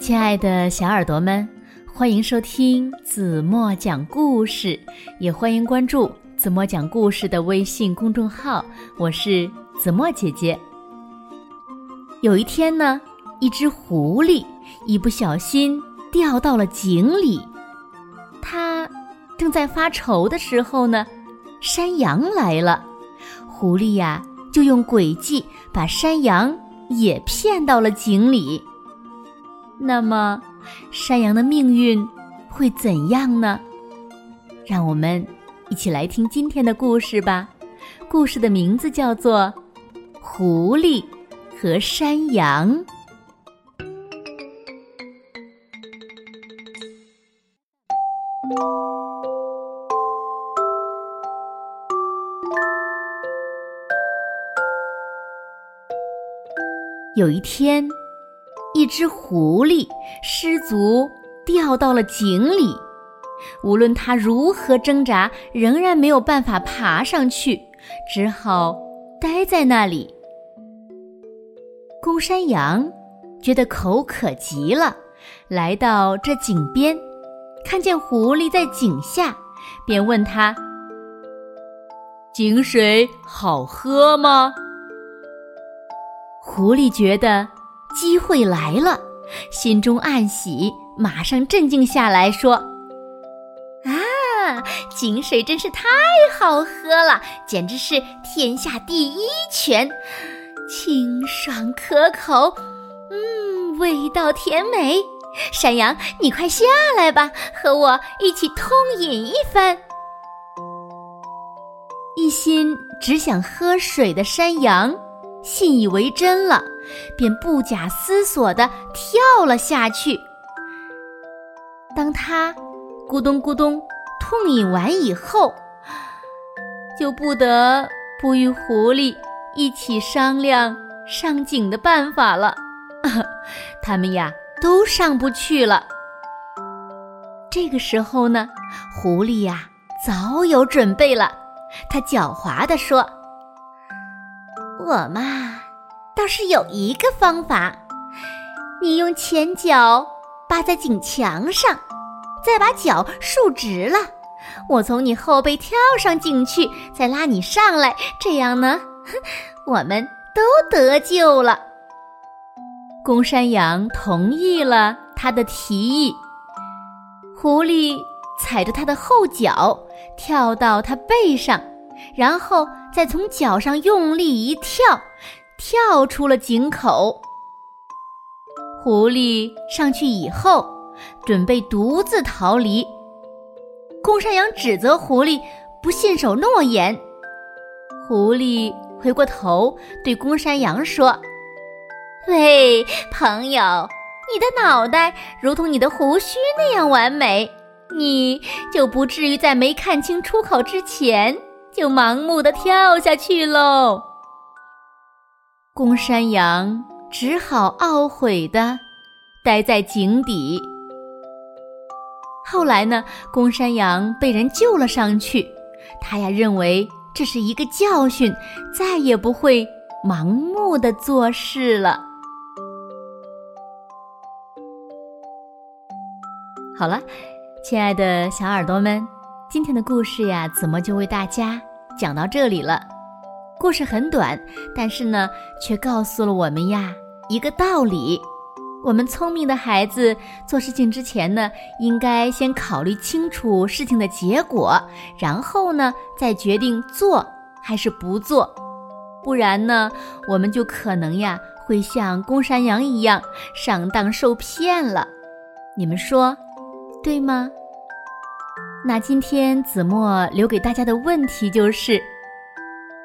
亲爱的小耳朵们，欢迎收听子墨讲故事，也欢迎关注子墨讲故事的微信公众号。我是子墨姐姐。有一天呢，一只狐狸一不小心掉到了井里，它正在发愁的时候呢，山羊来了，狐狸呀就用诡计把山羊也骗到了井里。那么，山羊的命运会怎样呢？让我们一起来听今天的故事吧。故事的名字叫做《狐狸和山羊》。有一天。一只狐狸失足掉到了井里，无论它如何挣扎，仍然没有办法爬上去，只好待在那里。公山羊觉得口渴极了，来到这井边，看见狐狸在井下，便问他：“井水好喝吗？”狐狸觉得。机会来了，心中暗喜，马上镇静下来说：“啊，井水真是太好喝了，简直是天下第一泉，清爽可口，嗯，味道甜美。山羊，你快下来吧，和我一起痛饮一番。”一心只想喝水的山羊。信以为真了，便不假思索地跳了下去。当他咕咚咕咚痛饮完以后，就不得不与狐狸一起商量上井的办法了。他们呀都上不去了。这个时候呢，狐狸呀早有准备了，他狡猾地说。我嘛，倒是有一个方法。你用前脚扒在井墙上，再把脚竖直了，我从你后背跳上井去，再拉你上来，这样呢，我们都得救了。公山羊同意了他的提议。狐狸踩着他的后脚，跳到他背上。然后再从脚上用力一跳，跳出了井口。狐狸上去以后，准备独自逃离。公山羊指责狐狸不信守诺言。狐狸回过头对公山羊说：“喂，朋友，你的脑袋如同你的胡须那样完美，你就不至于在没看清出口之前。”就盲目的跳下去喽。公山羊只好懊悔的待在井底。后来呢，公山羊被人救了上去，他呀认为这是一个教训，再也不会盲目的做事了。好了，亲爱的小耳朵们。今天的故事呀，怎么就为大家讲到这里了。故事很短，但是呢，却告诉了我们呀一个道理：我们聪明的孩子做事情之前呢，应该先考虑清楚事情的结果，然后呢，再决定做还是不做。不然呢，我们就可能呀会像公山羊一样上当受骗了。你们说对吗？那今天子墨留给大家的问题就是：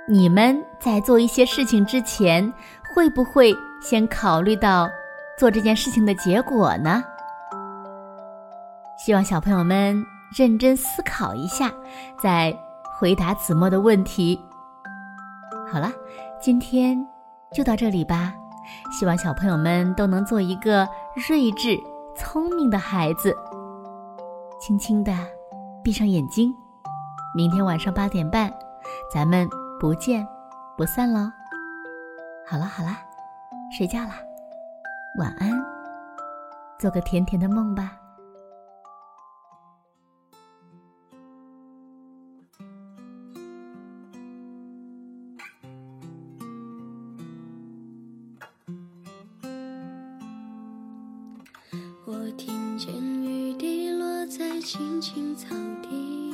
你们在做一些事情之前，会不会先考虑到做这件事情的结果呢？希望小朋友们认真思考一下，再回答子墨的问题。好了，今天就到这里吧。希望小朋友们都能做一个睿智、聪明的孩子。轻轻的。闭上眼睛，明天晚上八点半，咱们不见不散喽！好了好了，睡觉啦，晚安。做个甜甜的梦吧。我听见雨滴落在青青草地，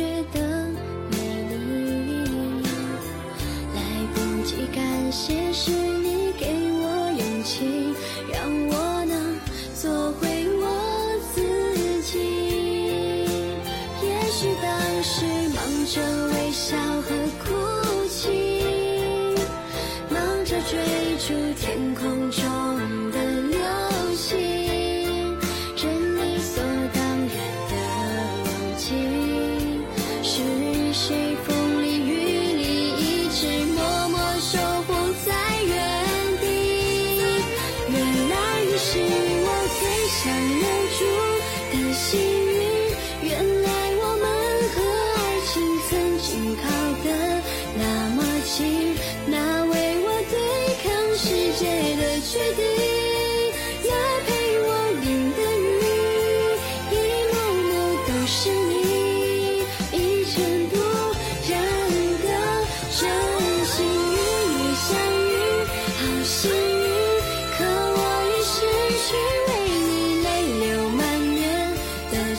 觉得美丽，来不及感谢是你给我勇气，让我能做回我自己。也许当时忙着微笑和哭泣，忙着追逐天空中。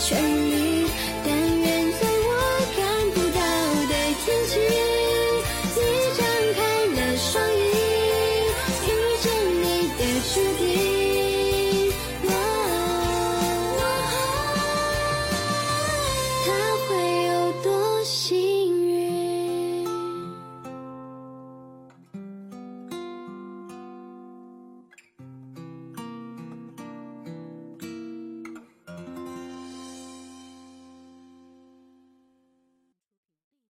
全力，但愿在我看不到的天际，你张开了双翼，遇见你的注定。它会有多幸运？